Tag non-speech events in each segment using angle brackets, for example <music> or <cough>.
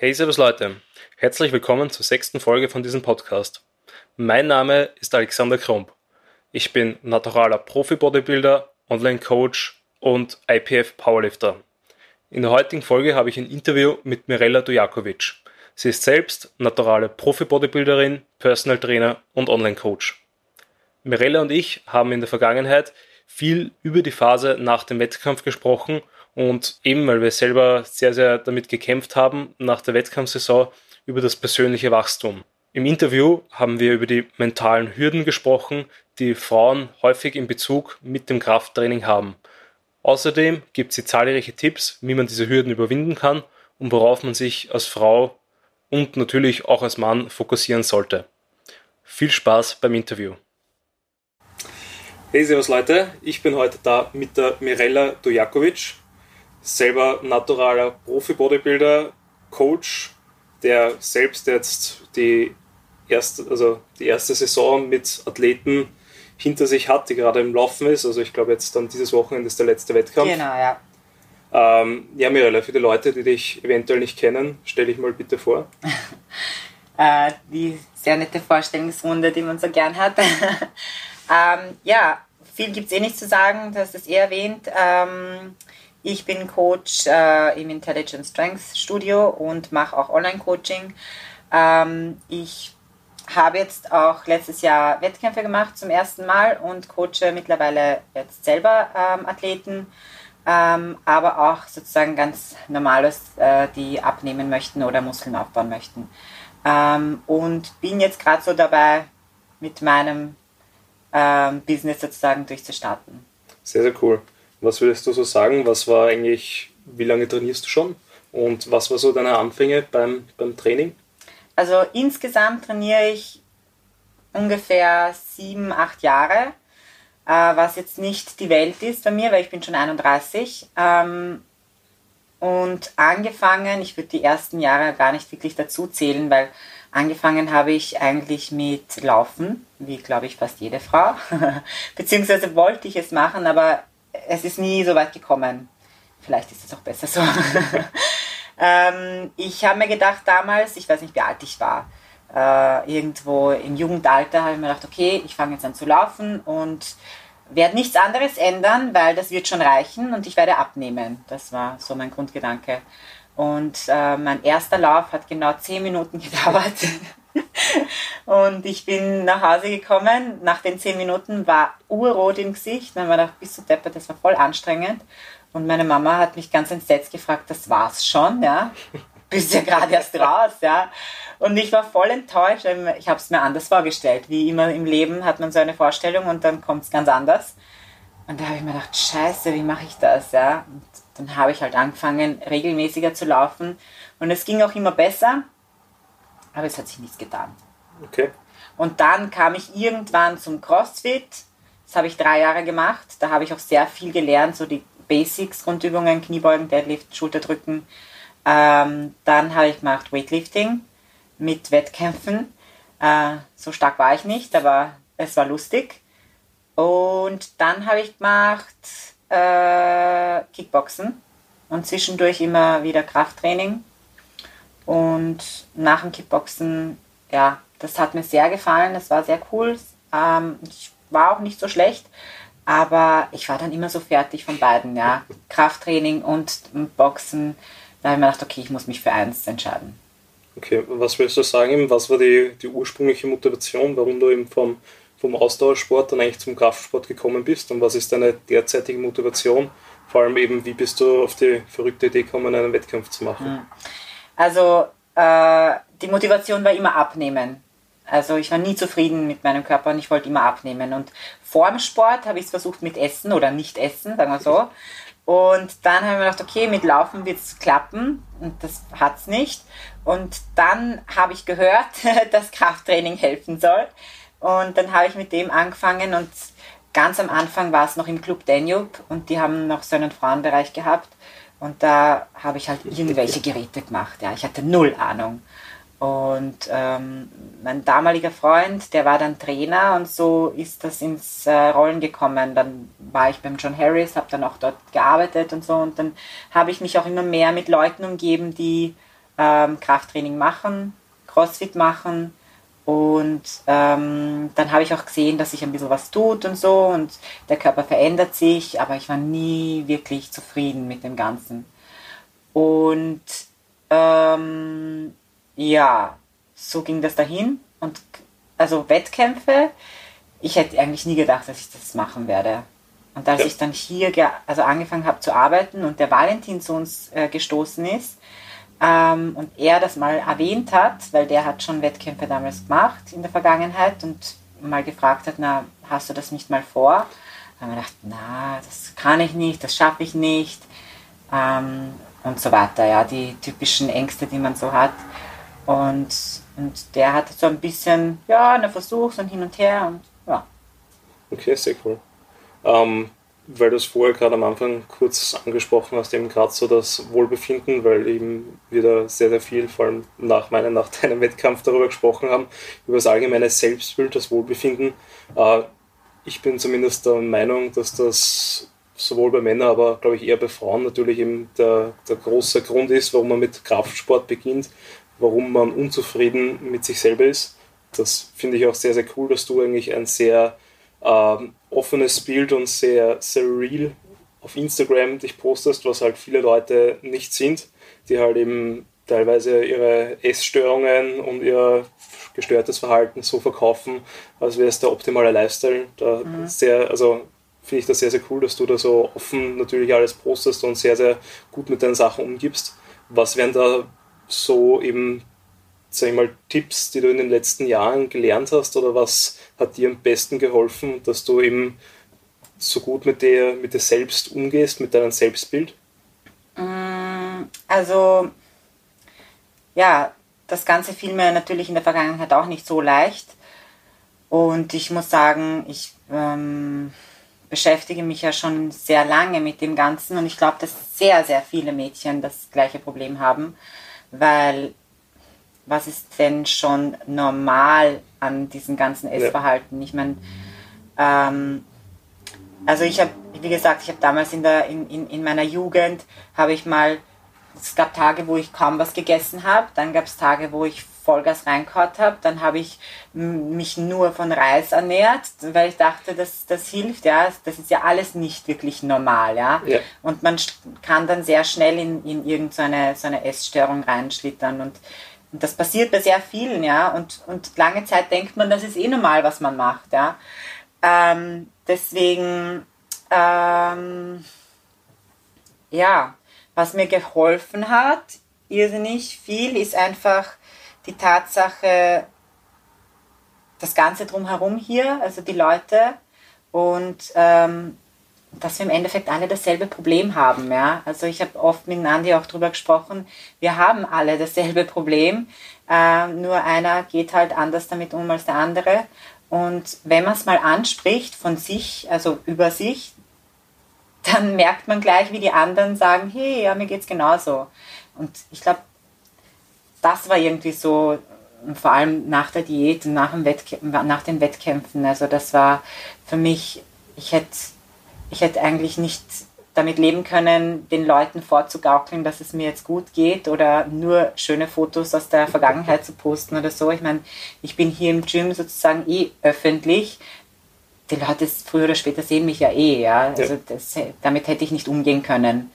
Hey, servus Leute. Herzlich willkommen zur sechsten Folge von diesem Podcast. Mein Name ist Alexander Kromp. Ich bin naturaler Profi-Bodybuilder, Online-Coach und IPF Powerlifter. In der heutigen Folge habe ich ein Interview mit Mirella Dujakovic. Sie ist selbst naturale Profi-Bodybuilderin, Personal Trainer und Online-Coach. Mirella und ich haben in der Vergangenheit viel über die Phase nach dem Wettkampf gesprochen und eben, weil wir selber sehr, sehr damit gekämpft haben, nach der Wettkampfsaison über das persönliche Wachstum. Im Interview haben wir über die mentalen Hürden gesprochen, die Frauen häufig in Bezug mit dem Krafttraining haben. Außerdem gibt sie zahlreiche Tipps, wie man diese Hürden überwinden kann und worauf man sich als Frau und natürlich auch als Mann fokussieren sollte. Viel Spaß beim Interview. Hey, servus Leute, ich bin heute da mit der Mirella Dujakovic, selber naturaler Profi-Bodybuilder, Coach, der selbst jetzt die erste, also die erste Saison mit Athleten hinter sich hat, die gerade im Laufen ist. Also ich glaube jetzt dann dieses Wochenende ist der letzte Wettkampf. Genau, ja. Ähm, ja, Mirella, für die Leute, die dich eventuell nicht kennen, stell dich mal bitte vor. <laughs> äh, die sehr nette Vorstellungsrunde, die man so gern hat. <laughs> ähm, ja, viel gibt es eh nicht zu sagen, du hast es eh erwähnt. Ähm, ich bin Coach äh, im Intelligent Strength Studio und mache auch Online-Coaching. Ähm, ich habe jetzt auch letztes Jahr Wettkämpfe gemacht zum ersten Mal und coache mittlerweile jetzt selber ähm, Athleten, ähm, aber auch sozusagen ganz normales, äh, die abnehmen möchten oder Muskeln aufbauen möchten. Ähm, und bin jetzt gerade so dabei, mit meinem ähm, Business sozusagen durchzustarten. Sehr, sehr cool. Was würdest du so sagen? Was war eigentlich, wie lange trainierst du schon? Und was war so deine Anfänge beim, beim Training? Also insgesamt trainiere ich ungefähr sieben, acht Jahre, äh, was jetzt nicht die Welt ist bei mir, weil ich bin schon 31. Ähm, und angefangen, ich würde die ersten Jahre gar nicht wirklich dazu zählen, weil angefangen habe ich eigentlich mit Laufen, wie glaube ich fast jede Frau. <laughs> Beziehungsweise wollte ich es machen, aber es ist nie so weit gekommen. Vielleicht ist es auch besser so. <laughs> Ähm, ich habe mir gedacht damals, ich weiß nicht, wie alt ich war, äh, irgendwo im Jugendalter habe ich mir gedacht, okay, ich fange jetzt an zu laufen und werde nichts anderes ändern, weil das wird schon reichen und ich werde abnehmen. Das war so mein Grundgedanke. Und äh, mein erster Lauf hat genau zehn Minuten <laughs> gedauert. <laughs> und ich bin nach Hause gekommen. Nach den zehn Minuten war urrot im Gesicht. Dann war ich gedacht, bist du deppert, das war voll anstrengend. Und meine Mama hat mich ganz entsetzt gefragt, das war's schon, ja? <laughs> Bist ja gerade erst raus, ja? Und ich war voll enttäuscht. Ich habe es mir anders vorgestellt. Wie immer im Leben hat man so eine Vorstellung und dann kommt es ganz anders. Und da habe ich mir gedacht, scheiße, wie mache ich das, ja? Und dann habe ich halt angefangen, regelmäßiger zu laufen. Und es ging auch immer besser, aber es hat sich nichts getan. Okay. Und dann kam ich irgendwann zum CrossFit. Das habe ich drei Jahre gemacht. Da habe ich auch sehr viel gelernt, so die Basics, Grundübungen, Kniebeugen, Deadlift, Schulterdrücken. Ähm, dann habe ich gemacht Weightlifting mit Wettkämpfen. Äh, so stark war ich nicht, aber es war lustig. Und dann habe ich gemacht äh, Kickboxen und zwischendurch immer wieder Krafttraining. Und nach dem Kickboxen, ja, das hat mir sehr gefallen, das war sehr cool. Ähm, ich war auch nicht so schlecht, aber ich war dann immer so fertig von beiden, ja. Krafttraining und Boxen. Da habe ich mir gedacht, okay, ich muss mich für eins entscheiden. Okay, was willst du sagen? Was war die, die ursprüngliche Motivation, warum du eben vom, vom Ausdauersport dann eigentlich zum Kraftsport gekommen bist? Und was ist deine derzeitige Motivation? Vor allem eben, wie bist du auf die verrückte Idee gekommen, einen Wettkampf zu machen? Hm. Also, äh, die Motivation war immer abnehmen. Also ich war nie zufrieden mit meinem Körper und ich wollte immer abnehmen. Und vor dem Sport habe ich es versucht mit Essen oder nicht Essen, sagen wir so. Und dann habe ich mir gedacht, okay, mit Laufen wird es klappen und das hat es nicht. Und dann habe ich gehört, <laughs> dass Krafttraining helfen soll. Und dann habe ich mit dem angefangen und ganz am Anfang war es noch im Club Danube und die haben noch so einen Frauenbereich gehabt. Und da habe ich halt irgendwelche Geräte gemacht. Ja, ich hatte null Ahnung. Und ähm, mein damaliger Freund, der war dann Trainer und so ist das ins äh, Rollen gekommen. Dann war ich beim John Harris, habe dann auch dort gearbeitet und so. Und dann habe ich mich auch immer mehr mit Leuten umgeben, die ähm, Krafttraining machen, Crossfit machen und ähm, dann habe ich auch gesehen, dass sich ein bisschen was tut und so und der Körper verändert sich, aber ich war nie wirklich zufrieden mit dem Ganzen. Und ähm, ja, so ging das dahin. Und also Wettkämpfe, ich hätte eigentlich nie gedacht, dass ich das machen werde. Und als ja. ich dann hier also angefangen habe zu arbeiten und der Valentin zu uns äh, gestoßen ist ähm, und er das mal erwähnt hat, weil der hat schon Wettkämpfe damals gemacht in der Vergangenheit und mal gefragt hat, na, hast du das nicht mal vor? Dann habe ich gedacht, na, das kann ich nicht, das schaffe ich nicht ähm, und so weiter. Ja, die typischen Ängste, die man so hat. Und, und der hatte so ein bisschen, ja, eine Versuch und hin und her und ja. Okay, sehr cool. Ähm, weil du es vorher gerade am Anfang kurz angesprochen hast, eben gerade so das Wohlbefinden, weil eben wir da sehr, sehr viel, vor allem nach meinem, nach <laughs> deinem Wettkampf darüber gesprochen haben, über das allgemeine Selbstbild, das Wohlbefinden. Äh, ich bin zumindest der Meinung, dass das sowohl bei Männern, aber glaube ich eher bei Frauen natürlich eben der, der große Grund ist, warum man mit Kraftsport beginnt, warum man unzufrieden mit sich selber ist. Das finde ich auch sehr, sehr cool, dass du eigentlich ein sehr ähm, offenes Bild und sehr, sehr real auf Instagram dich postest, was halt viele Leute nicht sind, die halt eben teilweise ihre Essstörungen und ihr gestörtes Verhalten so verkaufen, als wäre es der optimale Lifestyle. Da mhm. sehr, also finde ich das sehr, sehr cool, dass du da so offen natürlich alles postest und sehr, sehr gut mit deinen Sachen umgibst. Was wären da so eben, sag ich mal, Tipps, die du in den letzten Jahren gelernt hast oder was hat dir am besten geholfen, dass du eben so gut mit dir, mit dir selbst umgehst, mit deinem Selbstbild? Mm, also, ja, das Ganze fiel mir natürlich in der Vergangenheit auch nicht so leicht. Und ich muss sagen, ich ähm, beschäftige mich ja schon sehr lange mit dem Ganzen und ich glaube, dass sehr, sehr viele Mädchen das gleiche Problem haben weil was ist denn schon normal an diesem ganzen Essverhalten? Ja. Ich meine, ähm, also ich habe, wie gesagt, ich habe damals in, der, in, in, in meiner Jugend, habe ich mal, es gab Tage, wo ich kaum was gegessen habe, dann gab es Tage, wo ich Vollgas reingehaut habe. Dann habe ich mich nur von Reis ernährt, weil ich dachte, dass das hilft. Ja, das ist ja alles nicht wirklich normal. Ja, ja. und man kann dann sehr schnell in, in irgendeine so eine Essstörung reinschlittern und das passiert bei sehr vielen, ja. Und, und lange Zeit denkt man, das ist eh normal, was man macht, ja. Ähm, deswegen, ähm, ja, was mir geholfen hat, irrsinnig viel, ist einfach die Tatsache, das Ganze drumherum hier, also die Leute und ähm, dass wir im Endeffekt alle dasselbe Problem haben. Ja? Also ich habe oft mit Nandi auch darüber gesprochen, wir haben alle dasselbe Problem, äh, nur einer geht halt anders damit um als der andere. Und wenn man es mal anspricht von sich, also über sich, dann <laughs> merkt man gleich, wie die anderen sagen, hey, ja, mir geht's genauso. Und ich glaube, das war irgendwie so, vor allem nach der Diät und nach, nach den Wettkämpfen. Also das war für mich, ich hätte, ich hätte eigentlich nicht damit leben können, den Leuten vorzugaukeln, dass es mir jetzt gut geht oder nur schöne Fotos aus der Vergangenheit zu posten oder so. Ich meine, ich bin hier im Gym sozusagen eh öffentlich. Die Leute früher oder später sehen mich ja eh, ja. Also das, damit hätte ich nicht umgehen können.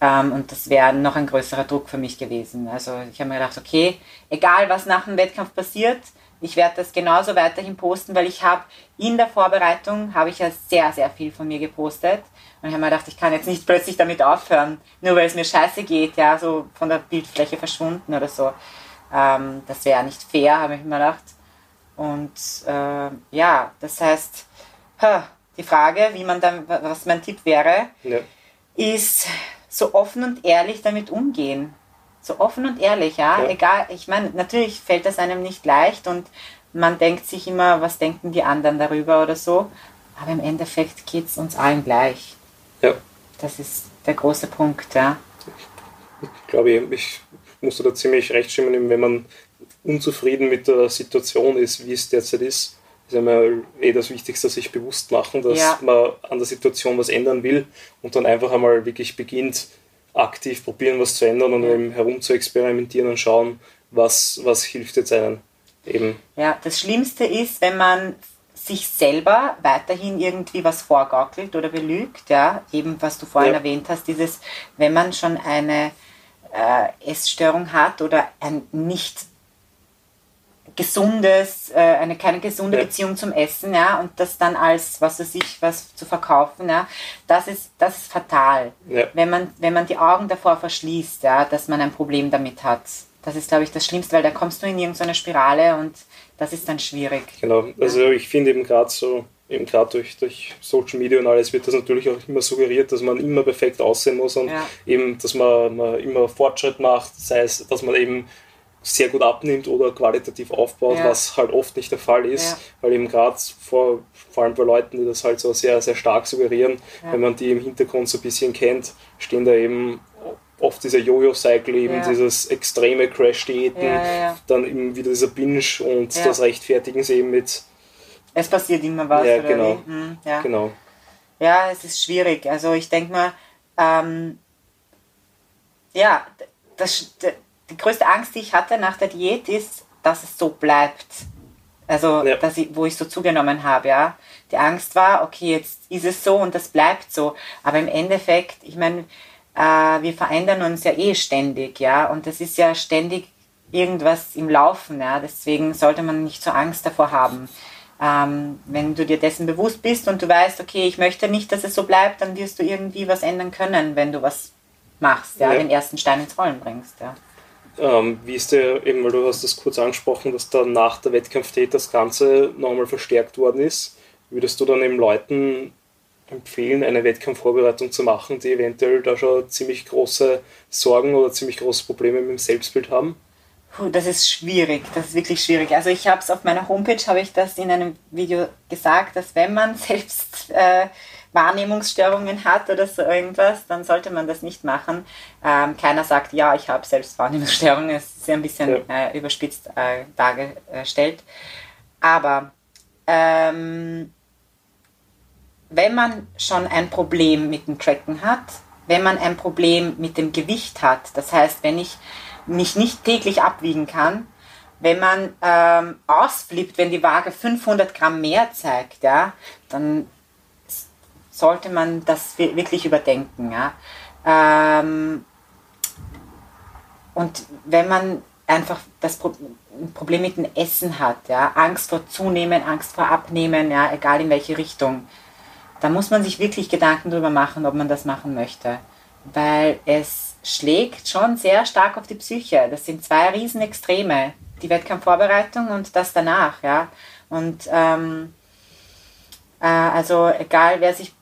Ähm, und das wäre noch ein größerer Druck für mich gewesen. Also ich habe mir gedacht, okay, egal was nach dem Wettkampf passiert, ich werde das genauso weiterhin posten, weil ich habe in der Vorbereitung, habe ich ja sehr, sehr viel von mir gepostet. Und ich habe mir gedacht, ich kann jetzt nicht plötzlich damit aufhören, nur weil es mir scheiße geht, ja, so von der Bildfläche verschwunden oder so. Ähm, das wäre nicht fair, habe ich mir gedacht. Und äh, ja, das heißt, die Frage, wie man dann, was mein Tipp wäre, ja. ist so offen und ehrlich damit umgehen. So offen und ehrlich, ja. ja. Egal, ich meine, natürlich fällt das einem nicht leicht und man denkt sich immer, was denken die anderen darüber oder so. Aber im Endeffekt geht es uns allen gleich. Ja. Das ist der große Punkt, ja. Ich glaube, ich muss da ziemlich recht stimmen, wenn man unzufrieden mit der Situation ist, wie es derzeit ist, ist einmal eh das Wichtigste, sich bewusst machen, dass ja. man an der Situation was ändern will und dann einfach einmal wirklich beginnt, aktiv probieren, was zu ändern und eben herum zu experimentieren und schauen, was, was hilft jetzt einem eben. Ja, das Schlimmste ist, wenn man sich selber weiterhin irgendwie was vorgaukelt oder belügt, ja, eben was du vorhin ja. erwähnt hast, dieses, wenn man schon eine äh, Essstörung hat oder ein nicht gesundes, äh, eine keine gesunde ja. Beziehung zum Essen, ja, und das dann als, was weiß ich, was zu verkaufen, ja, das ist, das ist fatal. Ja. Wenn man, wenn man die Augen davor verschließt, ja, dass man ein Problem damit hat. Das ist, glaube ich, das Schlimmste, weil da kommst du in irgendeine Spirale und das ist dann schwierig. Genau, also ich finde eben gerade so, eben gerade durch, durch Social Media und alles wird das natürlich auch immer suggeriert, dass man immer perfekt aussehen muss und ja. eben, dass man, man immer Fortschritt macht, sei es, dass man eben sehr gut abnimmt oder qualitativ aufbaut, ja. was halt oft nicht der Fall ist, ja. weil eben gerade vor, vor allem bei Leuten, die das halt so sehr, sehr stark suggerieren, wenn man die im Hintergrund so ein bisschen kennt, stehen da eben oft dieser Jojo-Cycle, eben ja. dieses extreme Crash-Diäten, ja, ja, dann eben wieder dieser Binge und das Rechtfertigen sie eben mit. Es passiert immer was. Ja, genau. Hm, ja. genau. Ja, es ist schwierig. Also ich denke mal, ähm, ja, das, die größte Angst, die ich hatte nach der Diät ist, dass es so bleibt. Also, dass ich, wo ich so zugenommen habe, ja. Die Angst war, okay, jetzt ist es so und das bleibt so. Aber im Endeffekt, ich meine, äh, wir verändern uns ja eh ständig, ja, und es ist ja ständig irgendwas im Laufen, ja, deswegen sollte man nicht so Angst davor haben. Ähm, wenn du dir dessen bewusst bist und du weißt, okay, ich möchte nicht, dass es so bleibt, dann wirst du irgendwie was ändern können, wenn du was machst, ja, ja. den ersten Stein ins Rollen bringst, ja. Ähm, wie ist der, eben, weil du hast das kurz angesprochen, dass da nach der Wettkampftät das Ganze nochmal verstärkt worden ist. Würdest du dann eben Leuten empfehlen, eine Wettkampfvorbereitung zu machen, die eventuell da schon ziemlich große Sorgen oder ziemlich große Probleme mit dem Selbstbild haben? Puh, das ist schwierig, das ist wirklich schwierig. Also ich habe es auf meiner Homepage, habe ich das in einem Video gesagt, dass wenn man selbst äh, Wahrnehmungsstörungen hat oder so irgendwas, dann sollte man das nicht machen. Ähm, keiner sagt, ja, ich habe selbst Wahrnehmungsstörungen, es ist ein bisschen ja. äh, überspitzt äh, dargestellt. Aber ähm, wenn man schon ein Problem mit dem Tracken hat, wenn man ein Problem mit dem Gewicht hat, das heißt, wenn ich mich nicht täglich abwiegen kann, wenn man ähm, ausflippt, wenn die Waage 500 Gramm mehr zeigt, ja, dann sollte man das wirklich überdenken. Ja. Ähm, und wenn man einfach das Problem mit dem Essen hat, ja, Angst vor Zunehmen, Angst vor Abnehmen, ja, egal in welche Richtung, da muss man sich wirklich Gedanken darüber machen, ob man das machen möchte. Weil es schlägt schon sehr stark auf die Psyche. Das sind zwei Riesenextreme. Die Wettkampfvorbereitung und das danach, ja. Und ähm, äh, also egal, wer sich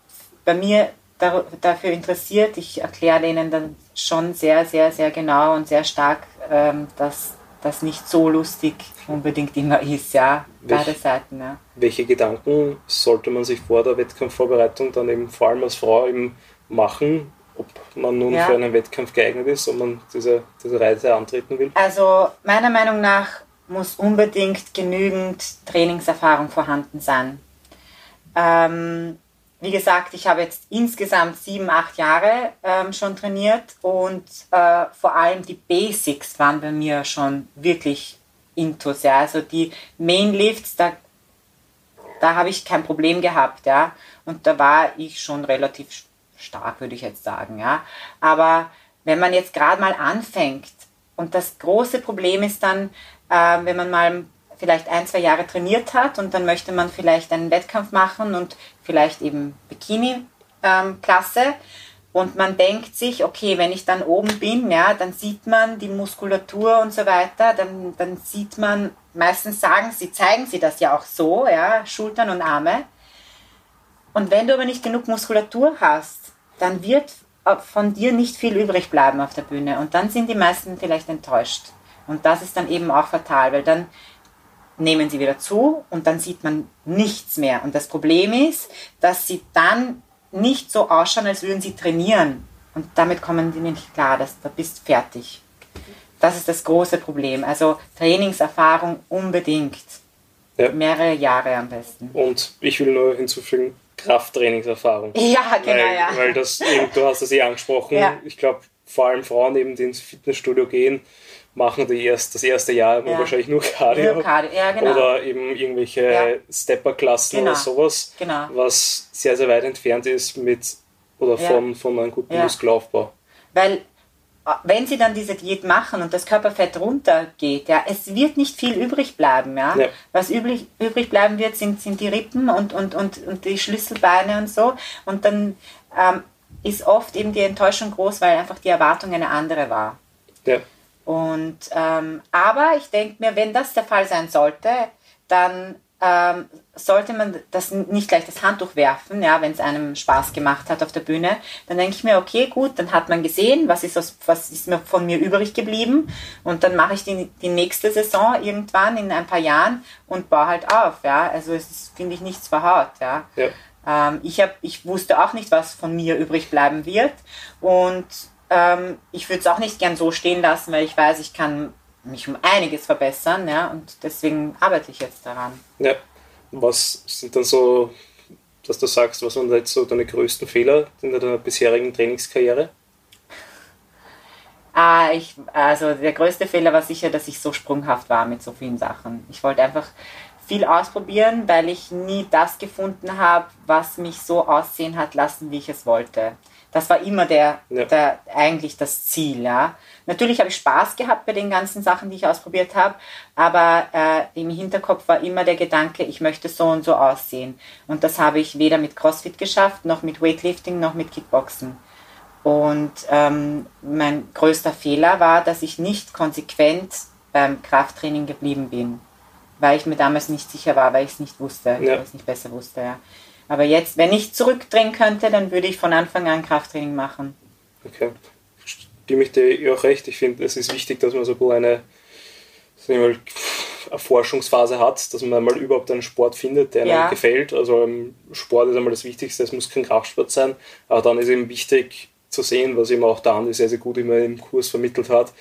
bei mir dar dafür interessiert, ich erkläre Ihnen dann schon sehr, sehr, sehr genau und sehr stark, ähm, dass das nicht so lustig unbedingt immer ist, ja. Welch, Beide Seiten, ja. Welche Gedanken sollte man sich vor der Wettkampfvorbereitung dann eben vor allem als Frau eben machen, ob man nun ja. für einen Wettkampf geeignet ist, ob man diese, diese Reise antreten will? Also meiner Meinung nach muss unbedingt genügend Trainingserfahrung vorhanden sein. Ähm, wie gesagt, ich habe jetzt insgesamt sieben, acht Jahre ähm, schon trainiert und äh, vor allem die Basics waren bei mir schon wirklich intus. Ja. Also die Mainlifts, da, da habe ich kein Problem gehabt. Ja. Und da war ich schon relativ stark, würde ich jetzt sagen. Ja. Aber wenn man jetzt gerade mal anfängt und das große Problem ist dann, äh, wenn man mal vielleicht ein, zwei Jahre trainiert hat und dann möchte man vielleicht einen Wettkampf machen und vielleicht eben Bikini-Klasse. Ähm, und man denkt sich, okay, wenn ich dann oben bin, ja, dann sieht man die Muskulatur und so weiter, dann, dann sieht man, meistens sagen sie, zeigen sie das ja auch so, ja, Schultern und Arme. Und wenn du aber nicht genug Muskulatur hast, dann wird von dir nicht viel übrig bleiben auf der Bühne. Und dann sind die meisten vielleicht enttäuscht. Und das ist dann eben auch fatal, weil dann nehmen sie wieder zu und dann sieht man nichts mehr. Und das Problem ist, dass sie dann nicht so ausschauen, als würden sie trainieren. Und damit kommen die nicht klar, dass du bist fertig. Das ist das große Problem. Also Trainingserfahrung unbedingt. Ja. Mehrere Jahre am besten. Und ich will nur hinzufügen, Krafttrainingserfahrung. <laughs> Ja, genau, weil, ja. Weil das, du hast es eh angesprochen. Ja. Ich glaube, vor allem Frauen eben, die ins Fitnessstudio gehen, machen die erst das erste Jahr Ja. wahrscheinlich nur Cardio. Nur Cardio, ja, genau. Oder eben irgendwelche Ja. Stepper-Klassen Genau. oder sowas, Genau. was sehr, sehr weit entfernt ist mit oder von, von einem guten. Muskelaufbau. Weil äh, wenn sie dann diese Diät machen und das Körperfett runtergeht, ja, es wird nicht viel übrig bleiben. Ja? Ja. Was übrig, übrig bleiben wird, sind, sind die Rippen und, und, und, und die Schlüsselbeine und so. Und dann ähm, ist oft eben die Enttäuschung groß, weil einfach die Erwartung eine andere war. Ja. Und, ähm, aber ich denke mir, wenn das der Fall sein sollte, dann ähm, sollte man das nicht gleich das Handtuch werfen, ja, wenn es einem Spaß gemacht hat auf der Bühne. Dann denke ich mir, okay, gut, dann hat man gesehen, was ist, aus, was ist mir von mir übrig geblieben und dann mache ich die, die nächste Saison irgendwann in ein paar Jahren und baue halt auf. Ja. Also es ist, finde ich, nichts verhaut. Ja. Ja. Ähm, ich, hab, ich wusste auch nicht, was von mir übrig bleiben wird. Und ähm, ich würde es auch nicht gern so stehen lassen, weil ich weiß, ich kann mich um einiges verbessern. Ja, und deswegen arbeite ich jetzt daran. Ja. Was sind dann so, dass du sagst, was waren jetzt so deine größten Fehler in deiner bisherigen Trainingskarriere? Ah, ich, also der größte Fehler war sicher, dass ich so sprunghaft war mit so vielen Sachen. Ich wollte einfach viel ausprobieren, weil ich nie das gefunden habe, was mich so aussehen hat lassen, wie ich es wollte. Das war immer der, Ja. der eigentlich das Ziel. Ja. Natürlich habe ich Spaß gehabt bei den ganzen Sachen, die ich ausprobiert habe, aber äh, im Hinterkopf war immer der Gedanke, ich möchte so und so aussehen. Und das habe ich weder mit CrossFit geschafft, noch mit Weightlifting, noch mit Kickboxen. Und ähm, mein größter Fehler war, dass ich nicht konsequent beim Krafttraining geblieben bin, weil ich mir damals nicht sicher war, weil ich es nicht wusste, Ja. weil ich es nicht besser wusste. Ja. Aber jetzt, wenn ich zurückdrehen könnte, dann würde ich von Anfang an Krafttraining machen. Okay. Stimme ich dir auch recht. Ich finde, es ist wichtig, dass man so eine, sagen wir mal, eine Forschungsphase hat, dass man mal überhaupt einen Sport findet, der einem Ja. gefällt. Also ähm, Sport ist einmal das Wichtigste, es muss kein Kraftsport sein. Aber dann ist eben wichtig zu sehen, was eben auch der Andi sehr, sehr gut immer im Kurs vermittelt hat.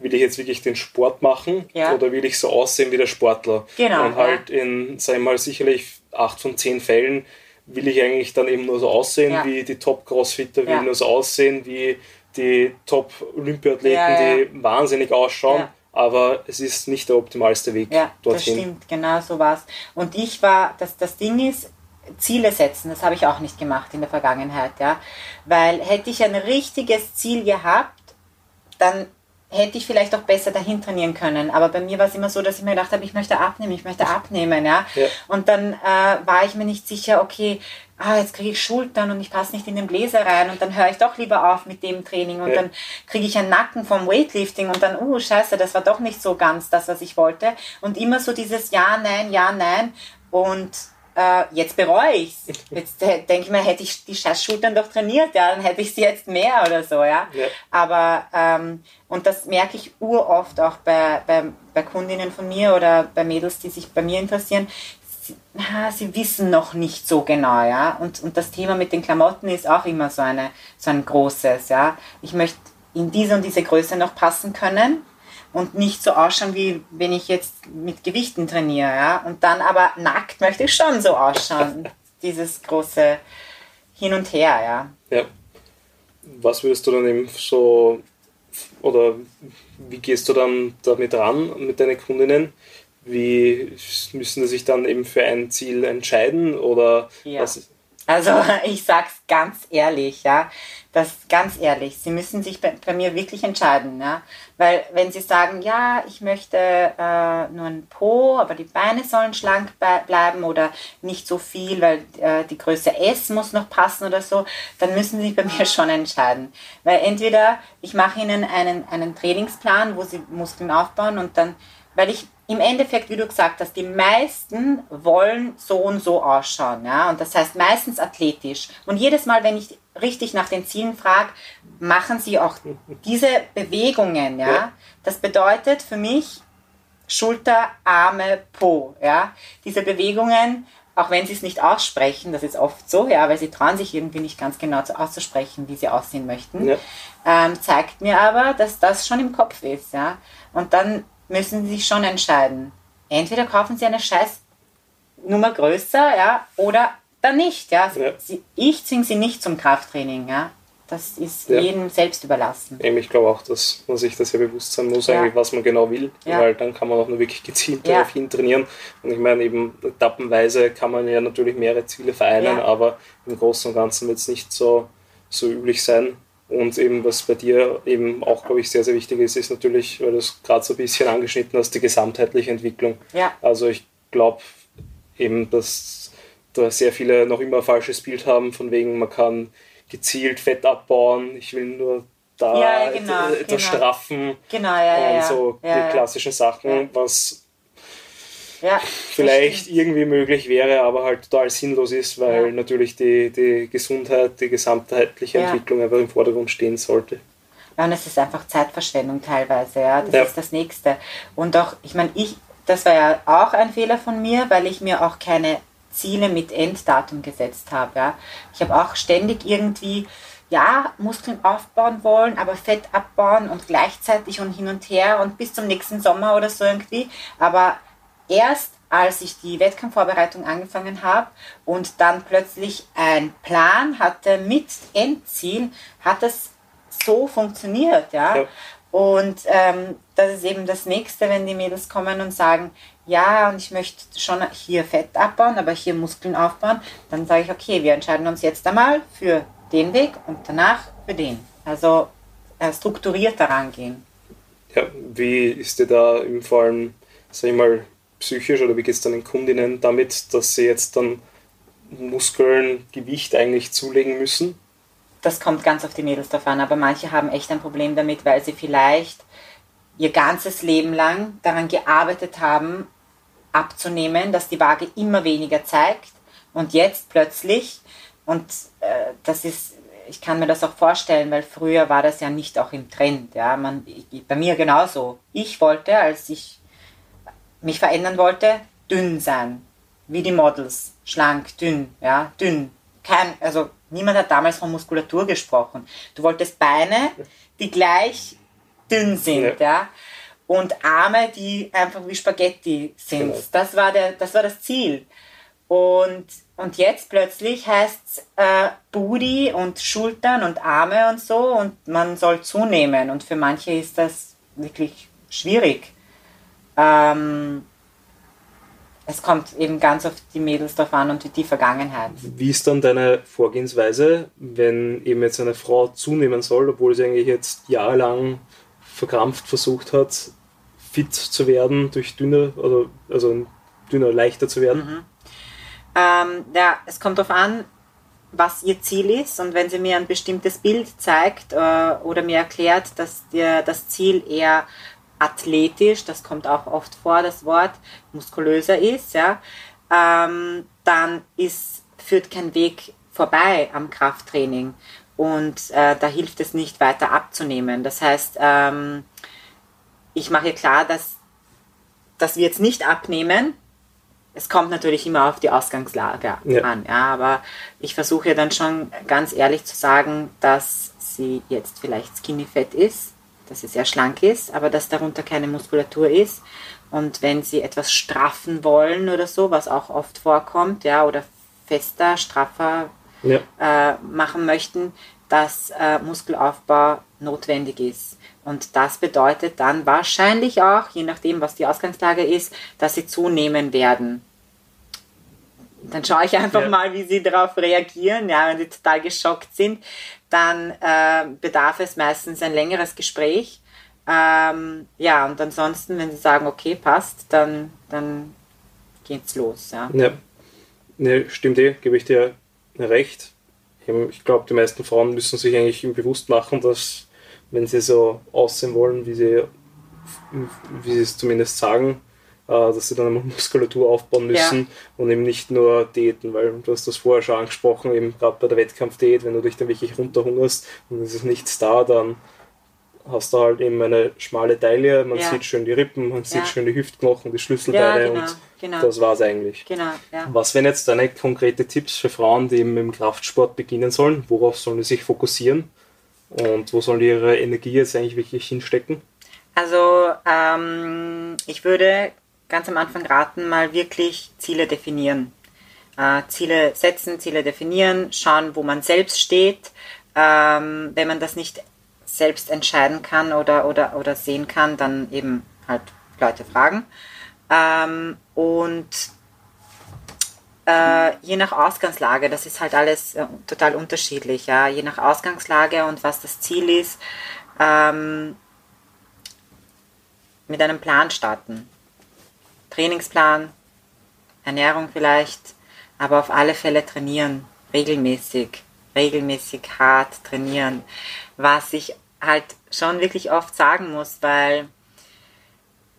Will ich jetzt wirklich den Sport machen Ja. oder will ich so aussehen wie der Sportler? Genau, Und halt in, sagen wir mal, sicherlich acht von zehn Fällen will ich eigentlich dann eben nur so aussehen Ja. wie die Top-Crossfitter, will Ja. nur so aussehen wie die Top-Olympiathleten, Ja, die wahnsinnig ausschauen, aber es ist nicht der optimalste Weg Ja, das dorthin. stimmt, genau so war's. Und ich war, das, das Ding ist, Ziele setzen, das habe ich auch nicht gemacht in der Vergangenheit, ja. Weil hätte ich ein richtiges Ziel gehabt, dann hätte ich vielleicht auch besser dahin trainieren können. Aber bei mir war es immer so, dass ich mir gedacht habe, ich möchte abnehmen, ich möchte abnehmen, ja. Ja. Und dann äh, war ich mir nicht sicher, okay, ah, jetzt kriege ich Schultern und ich passe nicht in den Bläser rein und dann höre ich doch lieber auf mit dem Training und Ja. dann kriege ich einen Nacken vom Weightlifting und dann, uh, scheiße, das war doch nicht so ganz das, was ich wollte. Und immer so dieses Ja, Nein, Ja, Nein. Und äh, jetzt bereue ich es. Jetzt äh, denke ich mir, hätte ich die Schultern doch trainiert, ja, dann hätte ich sie jetzt mehr oder so, ja. Ja. Aber, ähm, und das merke ich uroft auch bei, bei, bei Kundinnen von mir oder bei Mädels, die sich bei mir interessieren. Sie, ah, sie wissen noch nicht so genau, ja. Und, und das Thema mit den Klamotten ist auch immer so, eine, so ein großes, ja. Ich möchte in diese und diese Größe noch passen können und nicht so ausschauen, wie wenn ich jetzt mit Gewichten trainiere, ja. Und dann aber nackt möchte ich schon so ausschauen. <laughs> Dieses große Hin und Her, ja. Ja. Was würdest du dann eben so, oder wie gehst du dann damit ran mit deinen Kundinnen? Wie müssen sie sich dann eben für ein Ziel entscheiden? Oder Ja. was, Also <laughs> ich sag's ganz ehrlich, ja. Das ganz ehrlich. Sie müssen sich bei, bei mir wirklich entscheiden, ja. Weil wenn sie sagen, ja, ich möchte äh, nur ein Po, aber die Beine sollen schlank bleiben oder nicht so viel, weil äh, die Größe S muss noch passen oder so, dann müssen sie sich bei mir schon entscheiden. Weil entweder ich mache ihnen einen, einen Trainingsplan, wo sie Muskeln aufbauen und dann, weil ich im Endeffekt, wie du gesagt hast, die meisten wollen so und so ausschauen. Ja? Und das heißt meistens athletisch. Und jedes Mal, wenn ich richtig nach den Zielen frage, machen sie auch diese Bewegungen. Ja? Das bedeutet für mich Schulter, Arme, Po. Ja? Diese Bewegungen, auch wenn sie es nicht aussprechen, das ist oft so, ja, weil sie trauen sich irgendwie nicht ganz genau zu- auszusprechen, wie sie aussehen möchten, Ja. ähm, zeigt mir aber, dass das schon im Kopf ist. Ja? Und dann müssen sie sich schon entscheiden. Entweder kaufen sie eine scheiß Nummer größer, ja, oder dann nicht, ja. Ja. Sie, ich zwinge sie nicht zum Krafttraining, ja. das ist Ja. jedem selbst überlassen. Ich glaube auch, dass man sich das sehr bewusst sein muss, Ja. eigentlich, was man genau will, Ja. weil dann kann man auch nur wirklich gezielt Ja. darauf hin trainieren. Und ich meine, eben etappenweise kann man ja natürlich mehrere Ziele vereinen, Ja. aber im Großen und Ganzen wird es nicht so, so üblich sein. Und eben, was bei dir eben auch, glaube ich, sehr, sehr wichtig ist, ist natürlich, weil du es gerade so ein bisschen angeschnitten hast, die gesamtheitliche Entwicklung. Ja, Also ich glaube eben, dass da sehr viele noch immer ein falsches Bild haben, von wegen man kann gezielt Fett abbauen, ich will nur da Ja, genau, etwas genau. straffen genau, ja, ja. und so die klassischen Sachen, was Ja, vielleicht irgendwie möglich wäre, aber halt total sinnlos ist, weil Ja. natürlich die, die Gesundheit, die gesamtheitliche Ja. Entwicklung einfach im Vordergrund stehen sollte. Ja, und es ist einfach Zeitverschwendung teilweise, ja. Das ist das Nächste. Und auch, ich meine, ich, das war ja auch ein Fehler von mir, weil ich mir auch keine Ziele mit Enddatum gesetzt habe, ja. Ich habe auch ständig irgendwie, ja, Muskeln aufbauen wollen, aber Fett abbauen und gleichzeitig und hin und her und bis zum nächsten Sommer oder so irgendwie. Aber erst als ich die Wettkampfvorbereitung angefangen habe und dann plötzlich einen Plan hatte mit Endziel, hat es so funktioniert, ja. Ja. Und ähm, das ist eben das Nächste, wenn die Mädels kommen und sagen, ja, und ich möchte schon hier Fett abbauen, aber hier Muskeln aufbauen, dann sage ich, okay, wir entscheiden uns jetzt einmal für den Weg und danach für den. Also äh, strukturiert daran gehen. Ja, wie ist dir da im vor allem, sag ich mal, psychisch oder wie geht es dann den Kundinnen damit, dass sie jetzt dann Muskeln Gewicht eigentlich zulegen müssen? das kommt ganz auf die Mädels drauf an, aber manche haben echt ein Problem damit, weil sie vielleicht ihr ganzes Leben lang daran gearbeitet haben, abzunehmen, dass die Waage immer weniger zeigt und jetzt plötzlich, und äh, das ist, ich kann mir das auch vorstellen, weil früher war das ja nicht auch im Trend, ja, man, ich, bei mir genauso. Ich wollte, als ich mich verändern wollte, dünn sein, wie die Models, schlank, dünn, ja, dünn. Kein, also niemand hat damals von Muskulatur gesprochen. Du wolltest Beine, die gleich dünn sind, Ja. ja, und Arme, die einfach wie Spaghetti sind. Genau. Das war der, das war das Ziel. Und, und jetzt plötzlich heißt es äh, Booty und Schultern und Arme und so und man soll zunehmen. Und für manche ist das wirklich schwierig. Ähm, es kommt eben ganz auf die Mädels drauf an und die Vergangenheit. Wie ist dann deine Vorgehensweise, wenn eben jetzt eine Frau zunehmen soll, obwohl sie eigentlich jetzt jahrelang verkrampft versucht hat, fit zu werden durch dünner, oder, also dünner, leichter zu werden? Ähm, ja, es kommt darauf an, was ihr Ziel ist und wenn sie mir ein bestimmtes Bild zeigt äh, oder mir erklärt, dass dir das Ziel eher athletisch, das kommt auch oft vor, das Wort, muskulöser ist, ja, ähm, dann ist, führt kein Weg vorbei am Krafttraining und äh, da hilft es nicht weiter abzunehmen. Das heißt, ähm, ich mache klar, dass, dass wir jetzt nicht abnehmen, es kommt natürlich immer auf die Ausgangslage Ja. an, ja, aber ich versuche dann schon ganz ehrlich zu sagen, dass sie jetzt vielleicht skinny fett ist, dass sie sehr schlank ist, aber dass darunter keine Muskulatur ist. Und wenn sie etwas straffen wollen oder so, was auch oft vorkommt, ja, oder fester, straffer Ja. äh, machen möchten, dass äh, Muskelaufbau notwendig ist. Und das bedeutet dann wahrscheinlich auch, je nachdem, was die Ausgangslage ist, dass sie zunehmen werden. Dann schaue ich einfach Ja. mal, wie sie darauf reagieren. Ja, wenn sie total geschockt sind, dann äh, bedarf es meistens ein längeres Gespräch. Ähm, ja, und ansonsten, wenn sie sagen, okay, passt, dann, dann geht's los. Ja. Ja, ne, stimmt eh, gebe ich dir recht. Ich glaube, die meisten Frauen müssen sich eigentlich bewusst machen, dass wenn sie so aussehen wollen, wie sie, wie sie es zumindest sagen, dass sie dann einmal <laughs> Muskulatur aufbauen müssen und eben nicht nur Diäten, weil du hast das vorher schon angesprochen, eben gerade bei der Wettkampfdiät, wenn du dich dann wirklich runterhungerst und es ist nichts da, dann hast du halt eben eine schmale Taille, man Ja. sieht schön die Rippen, man sieht Ja. schön die Hüftknochen, die Schlüsselbeine Ja, genau, und genau. das war's eigentlich. Genau, ja. Was wären jetzt deine konkrete Tipps für Frauen, die eben im Kraftsport beginnen sollen? Worauf sollen die sich fokussieren? Und wo sollen die ihre Energie jetzt eigentlich wirklich hinstecken? Also ähm, ich würde ganz am Anfang raten, mal wirklich Ziele definieren. Äh, Ziele setzen, Ziele definieren, schauen, wo man selbst steht, Ähm, wenn man das nicht selbst entscheiden kann oder, oder, oder sehen kann, dann eben halt Leute fragen. Ähm, und äh, je nach Ausgangslage, das ist halt alles äh, total unterschiedlich, ja, je nach Ausgangslage und was das Ziel ist, ähm, mit einem Plan starten. Trainingsplan, Ernährung vielleicht, aber auf alle Fälle trainieren, regelmäßig, regelmäßig hart trainieren, was ich halt schon wirklich oft sagen muss, weil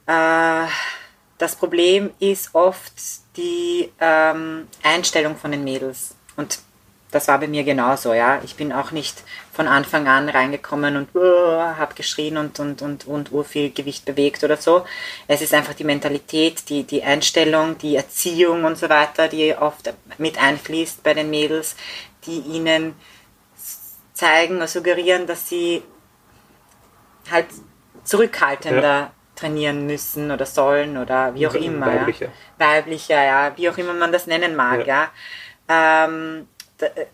äh, das Problem ist oft die ähm, Einstellung von den Mädels. Und das war bei mir genauso, ja. Ich bin auch nicht von Anfang an reingekommen und uh, habe geschrien und, und, und, und ur viel Gewicht bewegt oder so. Es ist einfach die Mentalität, die, die Einstellung, die Erziehung und so weiter, die oft mit einfließt bei den Mädels, die ihnen zeigen oder suggerieren, dass sie halt zurückhaltender ja. trainieren müssen oder sollen oder wie auch immer. Weiblicher. Ja. Weiblicher, ja, wie auch immer man das nennen mag, ja. ja. Ähm,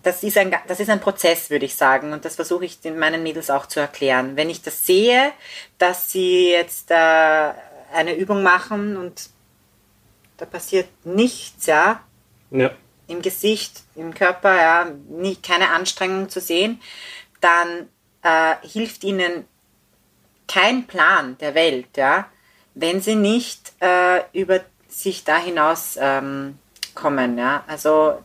das ist, ein, das ist ein Prozess, würde ich sagen. Und das versuche ich meinen Mädels auch zu erklären. Wenn ich das sehe, dass sie jetzt äh, eine Übung machen und da passiert nichts, ja, ja. im Gesicht, im Körper, ja, nie, keine Anstrengung zu sehen, dann äh, hilft ihnen kein Plan der Welt, ja, wenn sie nicht äh, über sich da hinaus ähm, kommen, ja. Also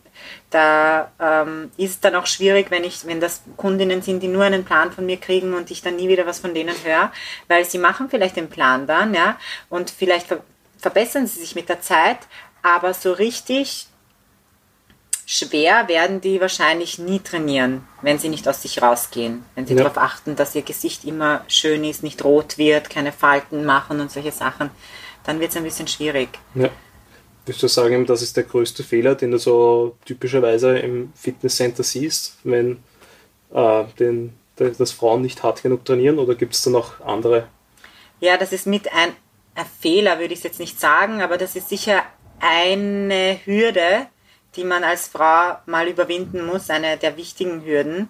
da ähm, ist es dann auch schwierig, wenn ich, wenn das Kundinnen sind, die nur einen Plan von mir kriegen und ich dann nie wieder was von denen höre, weil sie machen vielleicht den Plan dann, ja, und vielleicht ver verbessern sie sich mit der Zeit, aber so richtig schwer werden die wahrscheinlich nie trainieren, wenn sie nicht aus sich rausgehen. Wenn sie ja. darauf achten, dass ihr Gesicht immer schön ist, nicht rot wird, keine Falten machen und solche Sachen, dann wird es ein bisschen schwierig. Ja. Würdest du sagen, das ist der größte Fehler, den du so typischerweise im Fitnesscenter siehst, wenn äh, den, das Frauen nicht hart genug trainieren oder gibt es da noch andere? Ja, das ist mit ein, ein Fehler, würde ich jetzt nicht sagen, aber das ist sicher eine Hürde, die man als Frau mal überwinden muss, eine der wichtigen Hürden.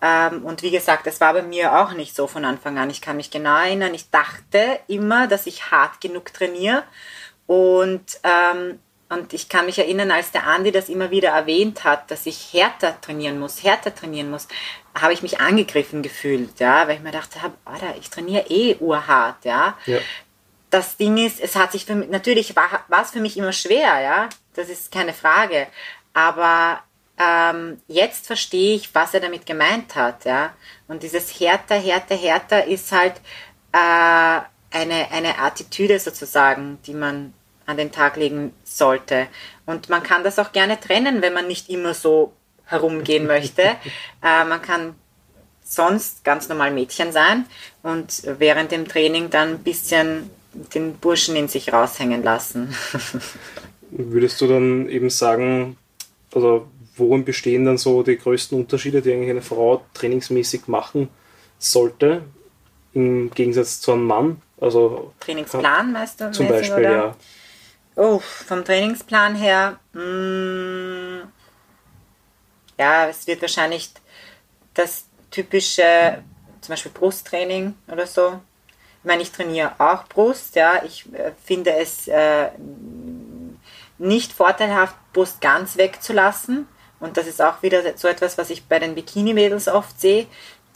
Ähm, und wie gesagt, das war bei mir auch nicht so von Anfang an. Ich kann mich genau erinnern, ich dachte immer, dass ich hart genug trainiere und, ähm, und ich kann mich erinnern, als der Andi das immer wieder erwähnt hat, dass ich härter trainieren muss, härter trainieren muss, habe ich mich angegriffen gefühlt, ja, weil ich mir dachte, Alter, ich trainiere eh urhart, ja. ja. Das Ding ist, es hat sich für mich, natürlich war, war es für mich immer schwer, ja, das ist keine Frage, aber ähm, jetzt verstehe ich, was er damit gemeint hat, ja. Und dieses härter, härter, härter ist halt äh, eine, eine Attitüde sozusagen, die man an den Tag legen sollte. Und man kann das auch gerne trennen, wenn man nicht immer so herumgehen <laughs> möchte. Äh, man kann sonst ganz normal Mädchen sein und während dem Training dann ein bisschen den Burschen in sich raushängen lassen. <laughs> Würdest du dann eben sagen, also worin bestehen dann so die größten Unterschiede, die eigentlich eine Frau trainingsmäßig machen sollte, im Gegensatz zu einem Mann? Also Trainingsplan meinst du? Zum Beispiel, oder? ja. Oh, vom Trainingsplan her, mh, mm, ja, es wird wahrscheinlich das typische, zum Beispiel Brusttraining oder so. Ich meine, ich trainiere auch Brust, ja. Ich äh, finde es äh, nicht vorteilhaft, Brust ganz wegzulassen. Und das ist auch wieder so etwas, was ich bei den Bikini-Mädels oft sehe,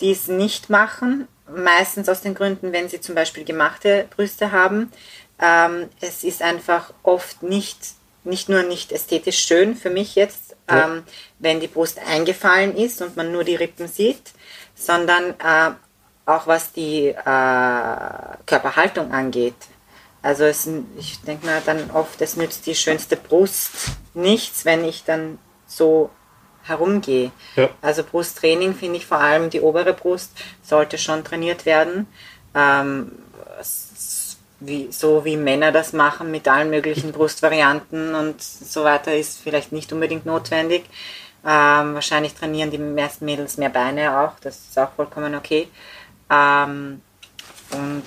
die es nicht machen. Meistens aus den Gründen, wenn sie zum Beispiel gemachte Brüste haben, ähm, es ist einfach oft nicht, nicht nur nicht ästhetisch schön für mich jetzt, ja. ähm, wenn die Brust eingefallen ist und man nur die Rippen sieht, sondern äh, auch was die äh, Körperhaltung angeht. Also es, ich denke mir dann oft, es nützt die schönste Brust nichts, wenn ich dann so herumgehe. Ja. Also Brusttraining finde ich vor allem die obere Brust sollte schon trainiert werden. Ähm, wie, so wie Männer das machen mit allen möglichen Brustvarianten und so weiter, ist vielleicht nicht unbedingt notwendig. Ähm, wahrscheinlich trainieren die meisten Mädels mehr Beine auch, das ist auch vollkommen okay. Ähm, und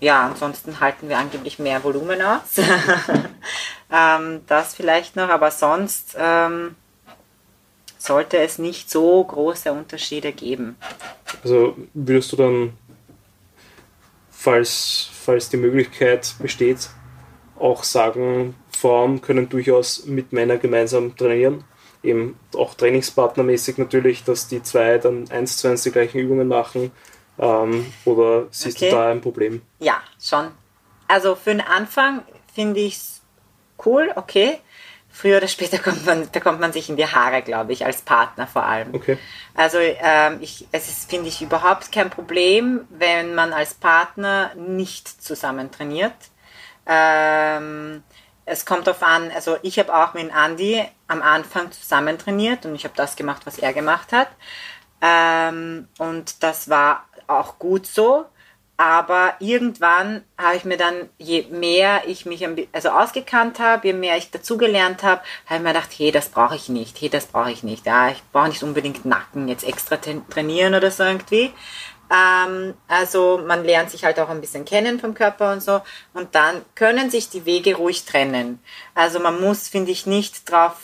ja, ansonsten halten wir angeblich mehr Volumen aus. <laughs> ähm, das vielleicht noch, aber sonst ähm, sollte es nicht so große Unterschiede geben. Also würdest du dann, falls, falls die Möglichkeit besteht, auch sagen, Frauen können durchaus mit Männern gemeinsam trainieren? Eben auch trainingspartnermäßig natürlich, dass die zwei dann eins zu eins die gleichen Übungen machen. Ähm, oder siehst okay. du da ein Problem? Ja, schon. Also für den Anfang finde ich es cool, okay früher oder später <laughs> kommt man, bekommt man sich in die Haare, glaube ich, als Partner vor allem. Okay. Also ähm, ich, es ist, finde ich, überhaupt kein Problem, wenn man als Partner nicht zusammen trainiert. Ähm, es kommt darauf an, also ich habe auch mit Andy am Anfang zusammen trainiert und ich habe das gemacht, was er gemacht hat. Ähm, und das war auch gut so. Aber irgendwann habe ich mir dann, je mehr ich mich also ausgekannt habe, je mehr ich dazugelernt habe, habe ich mir gedacht, hey, das brauche ich nicht, hey, das brauche ich nicht. Ja, ich brauche nicht unbedingt Nacken jetzt extra trainieren oder so irgendwie. Ähm, also man lernt sich halt auch ein bisschen kennen vom Körper und so. Und dann können sich die Wege ruhig trennen. Also man muss, finde ich, nicht darauf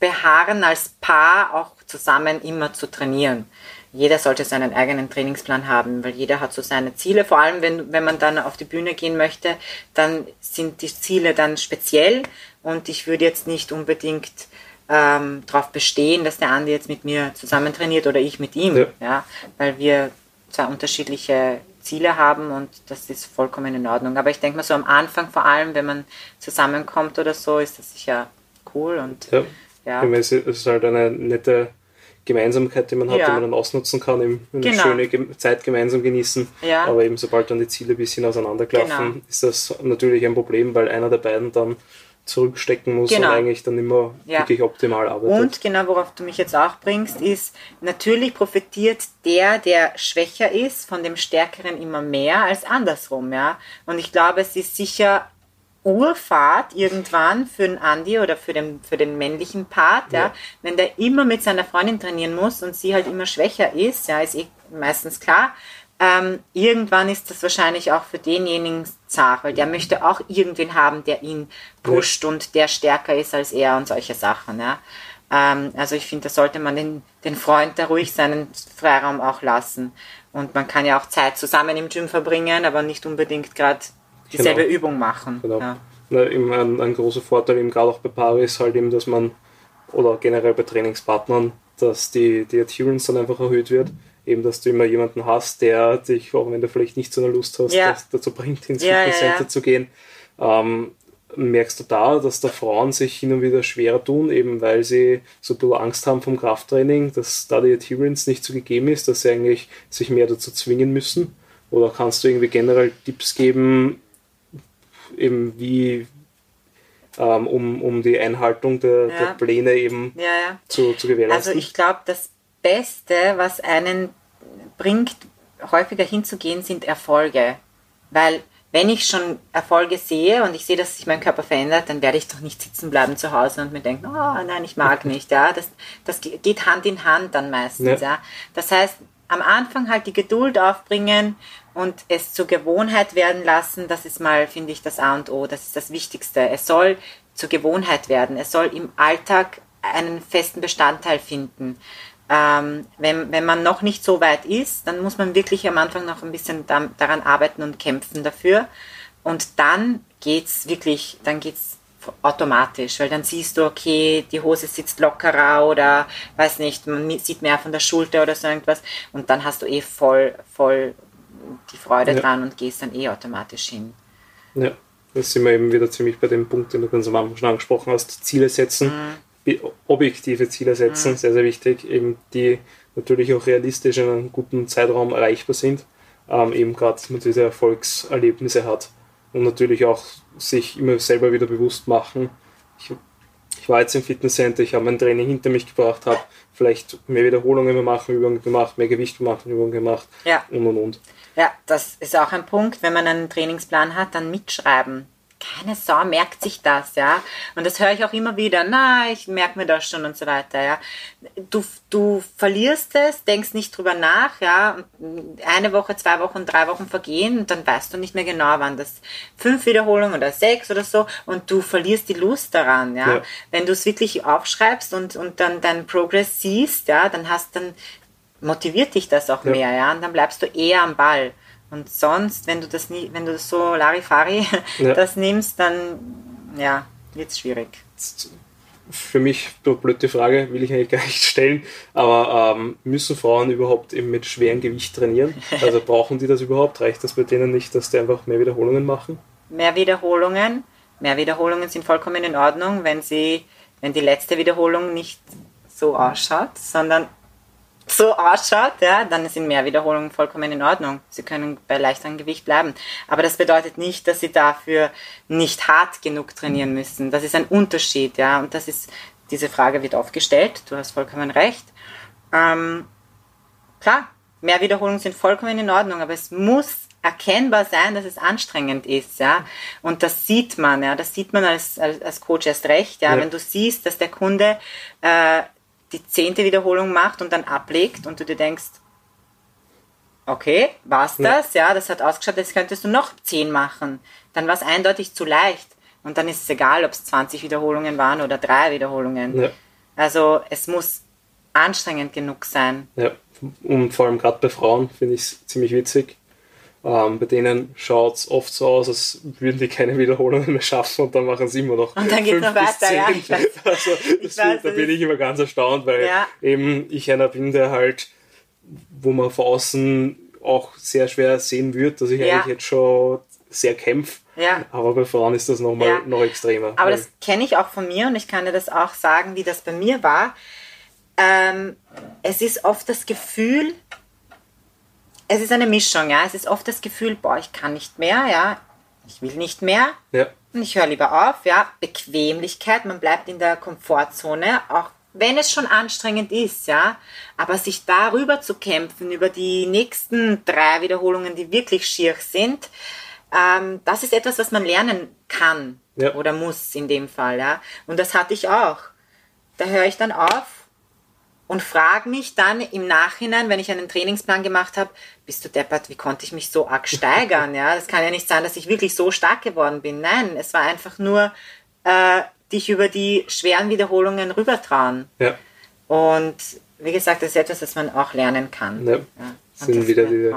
beharren, als Paar auch zusammen immer zu trainieren jeder sollte seinen eigenen Trainingsplan haben, weil jeder hat so seine Ziele. Vor allem, wenn, wenn man dann auf die Bühne gehen möchte, dann sind die Ziele dann speziell und ich würde jetzt nicht unbedingt ähm, darauf bestehen, dass der Andi jetzt mit mir zusammen trainiert oder ich mit ihm, ja. ja, weil wir zwei unterschiedliche Ziele haben und das ist vollkommen in Ordnung. Aber ich denke mal so am Anfang vor allem, wenn man zusammenkommt oder so, ist das sicher cool und ja. ja. Es ist halt eine nette Gemeinsamkeit, die man hat, ja. die man dann ausnutzen kann, eben eine genau. schöne Zeit gemeinsam genießen. Ja. Aber eben sobald dann die Ziele ein bisschen auseinanderklaffen, genau. ist das natürlich ein Problem, weil einer der beiden dann zurückstecken muss genau. und eigentlich dann immer ja. wirklich optimal arbeitet. Und genau, worauf du mich jetzt auch bringst, ist, natürlich profitiert der, der schwächer ist, von dem Stärkeren immer mehr als andersrum. Ja? Und ich glaube, es ist sicher Urfahrt irgendwann für den Andi oder für den, für den männlichen Part, ja. ja. wenn der immer mit seiner Freundin trainieren muss und sie halt immer schwächer ist, ja, ist eh meistens klar. Ähm, irgendwann ist das wahrscheinlich auch für denjenigen zart, weil der möchte auch irgendwen haben, der ihn pusht ja. und der stärker ist als er und solche Sachen. Ja. Ähm, also ich finde, da sollte man den, den Freund da ruhig seinen Freiraum auch lassen. Und man kann ja auch Zeit zusammen im Gym verbringen, aber nicht unbedingt gerade dieselbe genau. Übung machen. Genau. Ja. Na, eben ein, ein, großer Vorteil, eben gerade auch bei Paare, ist halt eben, dass man, oder generell bei Trainingspartnern, dass die, die Adherence dann einfach erhöht wird. Eben, dass du immer jemanden hast, der dich, auch wenn du vielleicht nicht so eine Lust hast, ja. dazu bringt, ins ja, Fitnesscenter zu gehen. Ähm, merkst du da, dass da Frauen sich hin und wieder schwerer tun, eben weil sie so ein bisschen Angst haben vom Krafttraining, dass da die Adherence nicht so gegeben ist, dass sie eigentlich sich mehr dazu zwingen müssen? Oder kannst du irgendwie generell Tipps geben, eben wie ähm, um, um die Einhaltung der, ja. der Pläne eben ja, ja. Zu, zu gewährleisten? Also ich glaube, das Beste, was einen bringt, häufiger hinzugehen, sind Erfolge. Weil wenn ich schon Erfolge sehe und ich sehe, dass sich mein Körper verändert, dann werde ich doch nicht sitzen bleiben zu Hause und mir denken, oh nein, ich mag <laughs> nicht. Ja, das, das geht Hand in Hand dann meistens. Ja. ja. Das heißt, am Anfang halt die Geduld aufbringen und es zur Gewohnheit werden lassen, das ist mal, finde ich, das A und O, das ist das Wichtigste. Es soll zur Gewohnheit werden, es soll im Alltag einen festen Bestandteil finden. Ähm, wenn, wenn man noch nicht so weit ist, dann muss man wirklich am Anfang noch ein bisschen da, daran arbeiten und kämpfen dafür. Und dann geht's wirklich, dann geht's automatisch, weil dann siehst du, okay, die Hose sitzt lockerer oder weiß nicht, man sieht mehr von der Schulter oder so irgendwas und dann hast du eh voll, voll die Freude ja. dran und gehst dann eh automatisch hin. Ja, das sind wir eben wieder ziemlich bei dem Punkt, den du ganz am Anfang schon angesprochen hast, Ziele setzen, mhm. objektive Ziele setzen, mhm. sehr, sehr wichtig, eben die natürlich auch realistisch in einem guten Zeitraum erreichbar sind, ähm, eben gerade, man diese Erfolgserlebnisse hat und natürlich auch sich immer selber wieder bewusst machen, ich, ich war jetzt im Fitnesscenter, ich habe mein Training hinter mich gebracht, habe vielleicht mehr Wiederholungen mehr machen, Übungen gemacht, mehr Gewicht machen, Übungen gemacht ja. und und und. Ja, das ist auch ein Punkt, wenn man einen Trainingsplan hat, dann mitschreiben. Keine Sau merkt sich das, ja. Und das höre ich auch immer wieder, na, ich merke mir das schon und so weiter, ja. Du, du verlierst es, denkst nicht drüber nach, ja. Eine Woche, zwei Wochen, drei Wochen vergehen und dann weißt du nicht mehr genau, wann das fünf Wiederholungen oder sechs oder so und du verlierst die Lust daran, ja. ja. Wenn du es wirklich aufschreibst und, und dann deinen Progress siehst, ja, dann hast dann motiviert dich das auch ja. mehr, ja. Und dann bleibst du eher am Ball. Und sonst, wenn du das nie, wenn du so Larifari <laughs> ja. das nimmst, dann ja, wird es schwierig. Für mich eine blöde Frage, will ich eigentlich gar nicht stellen, aber ähm, müssen Frauen überhaupt eben mit schwerem Gewicht trainieren? Also <laughs> brauchen die das überhaupt? Reicht das bei denen nicht, dass die einfach mehr Wiederholungen machen? Mehr Wiederholungen. Mehr Wiederholungen sind vollkommen in Ordnung, wenn sie, wenn die letzte Wiederholung nicht so ausschaut, sondern so ausschaut, ja, dann sind mehr Wiederholungen vollkommen in Ordnung. Sie können bei leichterem Gewicht bleiben. Aber das bedeutet nicht, dass sie dafür nicht hart genug trainieren müssen. Das ist ein Unterschied, ja. Und das ist, diese Frage wird oft gestellt. Du hast vollkommen recht. Ähm, klar, mehr Wiederholungen sind vollkommen in Ordnung, aber es muss erkennbar sein, dass es anstrengend ist, ja. Und das sieht man, ja. Das sieht man als, als, als Coach erst recht, ja. ja. Wenn du siehst, dass der Kunde äh, die zehnte Wiederholung macht und dann ablegt und du dir denkst, okay, war's das? Ja, das hat ausgeschaut, jetzt könntest du noch zehn machen. Dann war es eindeutig zu leicht. Und dann ist es egal, ob es 20 Wiederholungen waren oder drei Wiederholungen. Ja. Also es muss anstrengend genug sein. Ja, und vor allem gerade bei Frauen finde ich es ziemlich witzig. Ähm, bei denen schaut es oft so aus, als würden die keine Wiederholungen mehr schaffen und dann machen sie immer noch. Und dann geht es noch weiter, ja. Ich weiß, <laughs> also, ich weiß, da bin ich immer ganz erstaunt, weil ja. eben ich einer bin, der halt, wo man von außen auch sehr schwer sehen wird, dass ich ja. eigentlich jetzt schon sehr kämpfe. Ja. Aber bei Frauen ist das nochmal ja. noch extremer. Aber das kenne ich auch von mir und ich kann dir das auch sagen, wie das bei mir war. Ähm, es ist oft das Gefühl, es ist eine Mischung, ja. Es ist oft das Gefühl, boah, ich kann nicht mehr, ja. Ich will nicht mehr. Ja. Und ich höre lieber auf, ja. Bequemlichkeit, man bleibt in der Komfortzone, auch wenn es schon anstrengend ist, ja. Aber sich darüber zu kämpfen, über die nächsten drei Wiederholungen, die wirklich schier sind, ähm, das ist etwas, was man lernen kann ja. oder muss in dem Fall, ja. Und das hatte ich auch. Da höre ich dann auf und frage mich dann im Nachhinein, wenn ich einen Trainingsplan gemacht habe, bist du deppert, wie konnte ich mich so arg steigern? <laughs> Ja, das kann ja nicht sein, dass ich wirklich so stark geworden bin. Nein, es war einfach nur äh, dich über die schweren Wiederholungen rübertrauen. Ja. Und wie gesagt, das ist etwas, das man auch lernen kann. Ja. ja sind wieder diese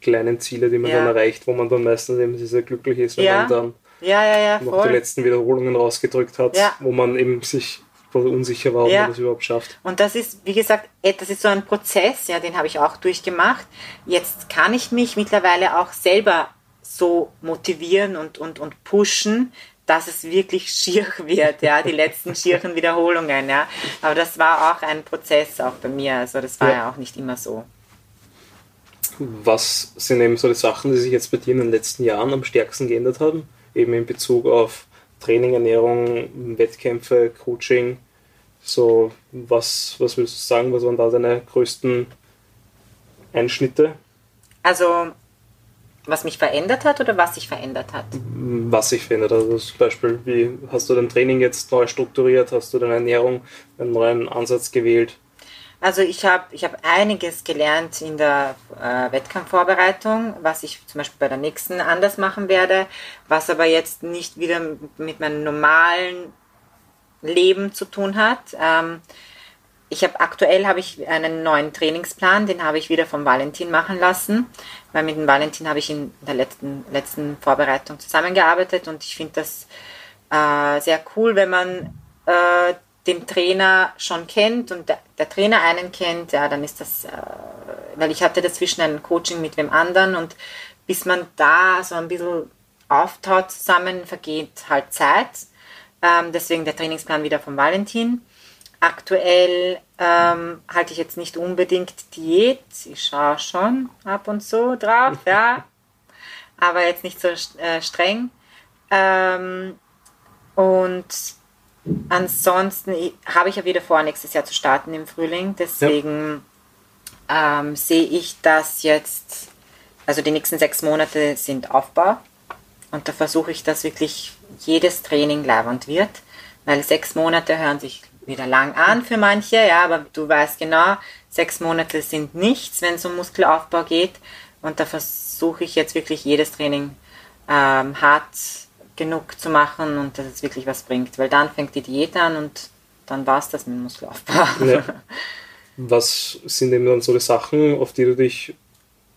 kleinen Ziele, die man ja. dann erreicht, wo man dann meistens eben sehr glücklich ist, wenn ja. man dann ja, ja, noch die letzten Wiederholungen rausgedrückt hat, wo man eben sich unsicher war, ob ja. man das überhaupt schafft. Und das ist, wie gesagt, eh, das ist so ein Prozess, ja, den habe ich auch durchgemacht. Jetzt kann ich mich mittlerweile auch selber so motivieren und, und, und pushen, dass es wirklich <laughs> schier wird, ja, die letzten schieren Wiederholungen, ja. Aber das war auch ein Prozess auch bei mir, also das war ja, ja auch nicht immer so. Was sind eben so die Sachen, die sich jetzt bei dir in den letzten Jahren am stärksten geändert haben? Eben in Bezug auf Training, Ernährung, Wettkämpfe, Coaching. So, was, was würdest du sagen, was waren da deine größten Einschnitte? Also, was mich verändert hat oder was sich verändert hat? Was sich verändert hat. Also zum Beispiel, wie hast du dein Training jetzt neu strukturiert? Hast du deine Ernährung einen neuen Ansatz gewählt? Also ich habe ich hab einiges gelernt in der äh, Wettkampfvorbereitung, was ich zum Beispiel bei der nächsten anders machen werde, was aber jetzt nicht wieder mit meinem normalen Leben zu tun hat. Ähm, ich habe aktuell habe ich einen neuen Trainingsplan, den habe ich wieder vom Valentin machen lassen, weil mit dem Valentin habe ich in der letzten, letzten Vorbereitung zusammengearbeitet und ich finde das äh, sehr cool, wenn man äh, den Trainer schon kennt und der, der, Trainer einen kennt, ja, dann ist das, äh, weil ich hatte dazwischen ein Coaching mit wem anderen und bis man da so ein bisschen auftaut zusammen, vergeht halt Zeit. Ähm, deswegen der Trainingsplan wieder von Valentin. Aktuell ähm, halte ich jetzt nicht unbedingt Diät. Ich schaue schon ab und zu drauf, <laughs> ja. Aber jetzt nicht so äh, streng. Ähm, und Ansonsten habe ich ja wieder vor, nächstes Jahr zu starten im Frühling. Deswegen ja. ähm, sehe ich das jetzt, also die nächsten sechs Monate sind Aufbau. und da versuche ich, dass wirklich jedes Training leibend wird, weil sechs Monate hören sich wieder lang an für manche, ja, aber du weißt genau, sechs Monate sind nichts, wenn es um Muskelaufbau geht. Und da versuche ich jetzt wirklich jedes Training ähm, hart genug zu machen und dass es wirklich was bringt. Weil dann fängt die Diät an und dann war es das mit dem Muskelaufbau. Ja. <laughs> Was sind eben dann so die Sachen, auf die du dich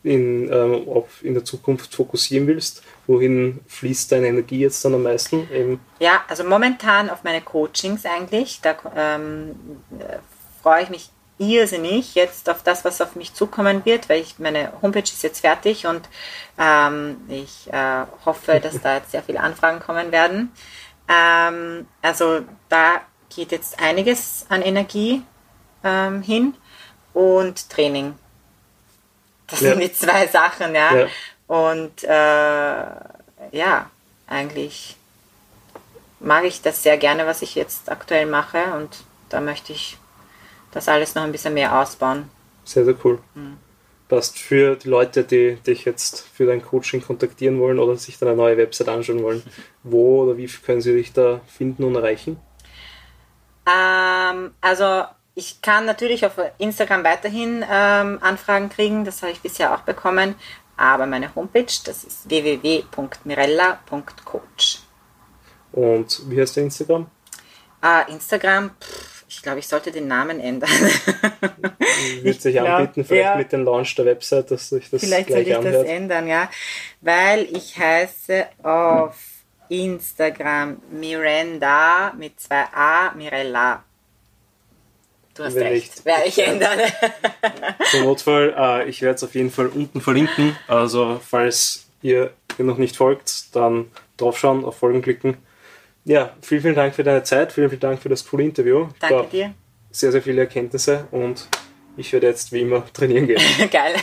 in, ähm, auf, in der Zukunft fokussieren willst? Wohin fließt deine Energie jetzt dann am meisten? Eben? Ja, also momentan auf meine Coachings eigentlich. Da ähm, freue ich mich irrsinnig jetzt auf das, was auf mich zukommen wird, weil ich meine Homepage ist jetzt fertig und ähm, ich äh, hoffe, <laughs> dass da jetzt sehr viele Anfragen kommen werden. Ähm, also da geht jetzt einiges an Energie ähm, hin und Training. Das ja. sind die zwei Sachen, ja. ja. Und äh, ja, eigentlich mag ich das sehr gerne, was ich jetzt aktuell mache und da möchte ich das alles noch ein bisschen mehr ausbauen. Sehr, sehr cool. Mhm. Passt für die Leute, die dich jetzt für dein Coaching kontaktieren wollen oder sich deine neue Website anschauen wollen, <laughs> wo oder wie können sie dich da finden und erreichen? Ähm, also ich kann natürlich auf Instagram weiterhin ähm, Anfragen kriegen, das habe ich bisher auch bekommen, aber meine Homepage, das ist www.mirella.coach. Und wie heißt der Instagram? Uh, Instagram, pff, glaube, ich sollte den Namen ändern. Wird sich glaub, anbieten, vielleicht ja. mit dem Launch der Website, dass sich das Vielleicht sollte ich anhört. das ändern, ja. Weil ich heiße auf Instagram Miranda mit zwei A, Mirella. Du hast Wenn recht, werde ich ändern. <laughs> Zum Notfall, äh, ich werde es auf jeden Fall unten verlinken. Also falls ihr, ihr noch nicht folgt, dann draufschauen, auf Folgen klicken ja, vielen, vielen Dank für deine Zeit, vielen, vielen Dank für das coole Interview. Danke dir. Sehr, sehr viele Erkenntnisse und ich werde jetzt wie immer trainieren gehen. <laughs> Geil.